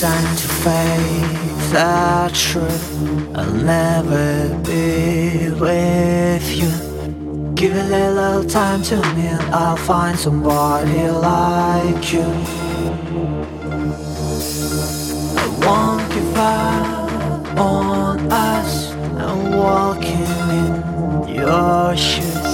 Time to face the truth. I'll never be with you. Give a little time to me and I'll find somebody like you. I won't give up on us. I'm walking in your shoes.